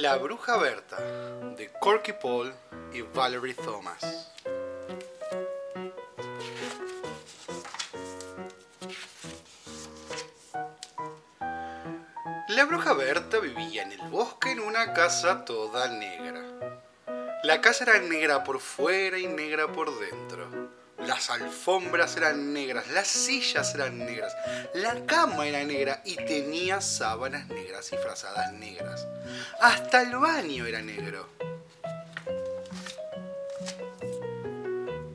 La bruja Berta de Corky Paul y Valerie Thomas. La bruja Berta vivía en el bosque en una casa toda negra. La casa era negra por fuera y negra por dentro. Las alfombras eran negras, las sillas eran negras, la cama era negra y tenía sábanas negras y frazadas negras. Hasta el baño era negro.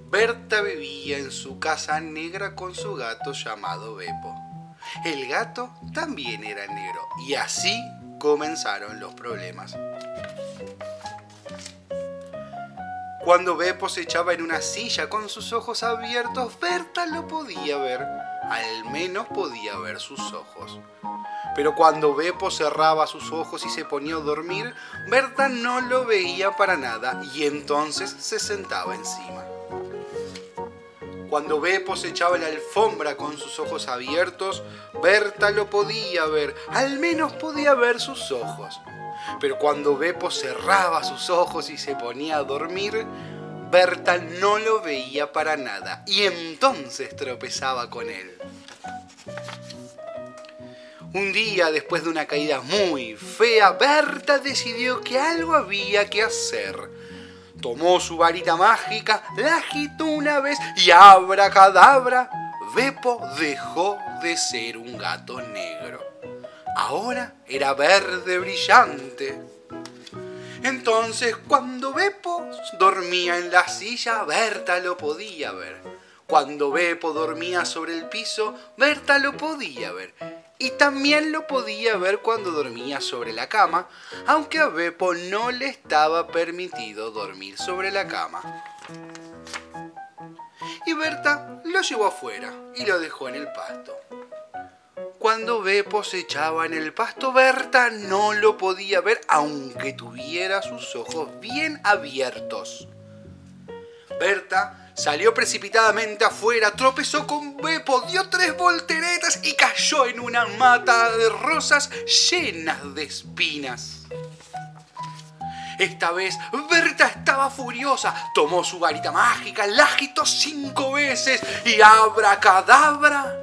Berta vivía en su casa negra con su gato llamado Beppo. El gato también era negro y así comenzaron los problemas. Cuando Beppo se echaba en una silla con sus ojos abiertos, Berta lo podía ver. Al menos podía ver sus ojos. Pero cuando Beppo cerraba sus ojos y se ponía a dormir, Berta no lo veía para nada y entonces se sentaba encima. Cuando Beppo se echaba en la alfombra con sus ojos abiertos, Berta lo podía ver, al menos podía ver sus ojos. Pero cuando Beppo cerraba sus ojos y se ponía a dormir, Berta no lo veía para nada y entonces tropezaba con él. Un día, después de una caída muy fea, Berta decidió que algo había que hacer. Tomó su varita mágica, la agitó una vez y abracadabra, Beppo dejó de ser un gato negro ahora era verde brillante. Entonces, cuando Beppo dormía en la silla, Berta lo podía ver. Cuando Beppo dormía sobre el piso, Berta lo podía ver. Y también lo podía ver cuando dormía sobre la cama, aunque a Beppo no le estaba permitido dormir sobre la cama. Y Berta lo llevó afuera y lo dejó en el pasto. Cuando Beppo se echaba en el pasto, Berta no lo podía ver aunque tuviera sus ojos bien abiertos. Berta salió precipitadamente afuera, tropezó con Beppo, dio tres volteretas y cayó en una mata de rosas llenas de espinas. Esta vez Berta estaba furiosa, tomó su varita mágica, la agitó cinco veces y abracadabra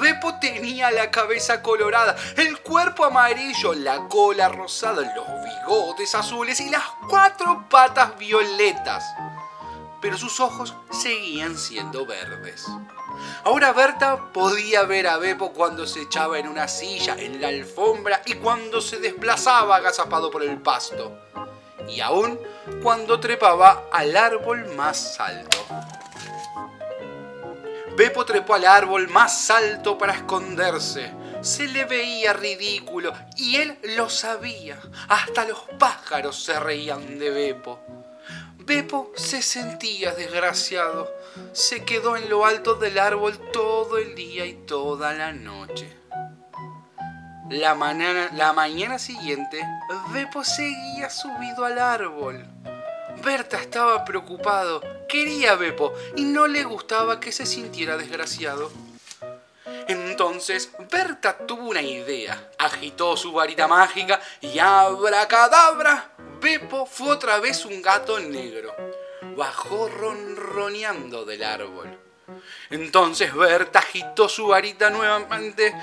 Beppo tenía la cabeza colorada, el cuerpo amarillo, la cola rosada, los bigotes azules y las cuatro patas violetas. Pero sus ojos seguían siendo verdes. Ahora Berta podía ver a Beppo cuando se echaba en una silla, en la alfombra y cuando se desplazaba agazapado por el pasto. Y aún cuando trepaba al árbol más alto. Beppo trepó al árbol más alto para esconderse. Se le veía ridículo y él lo sabía. Hasta los pájaros se reían de Beppo. Beppo se sentía desgraciado. Se quedó en lo alto del árbol todo el día y toda la noche. La mañana, la mañana siguiente, Beppo seguía subido al árbol. Berta estaba preocupado, quería Beppo y no le gustaba que se sintiera desgraciado. Entonces Berta tuvo una idea, agitó su varita mágica y abracadabra, Beppo fue otra vez un gato negro. Bajó ronroneando del árbol. Entonces Berta agitó su varita nuevamente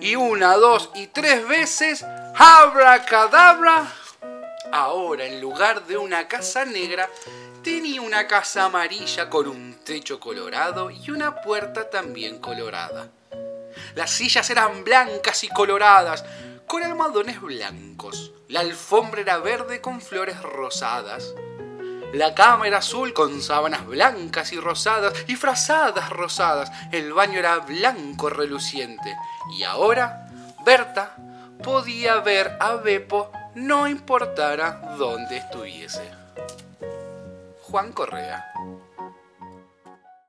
y una, dos y tres veces, abracadabra, Ahora, en lugar de una casa negra, tenía una casa amarilla con un techo colorado y una puerta también colorada. Las sillas eran blancas y coloradas, con almohadones blancos. La alfombra era verde con flores rosadas. La cama era azul con sábanas blancas y rosadas y frazadas rosadas. El baño era blanco reluciente. Y ahora Berta podía ver a Beppo no importara dónde estuviese. Juan Correa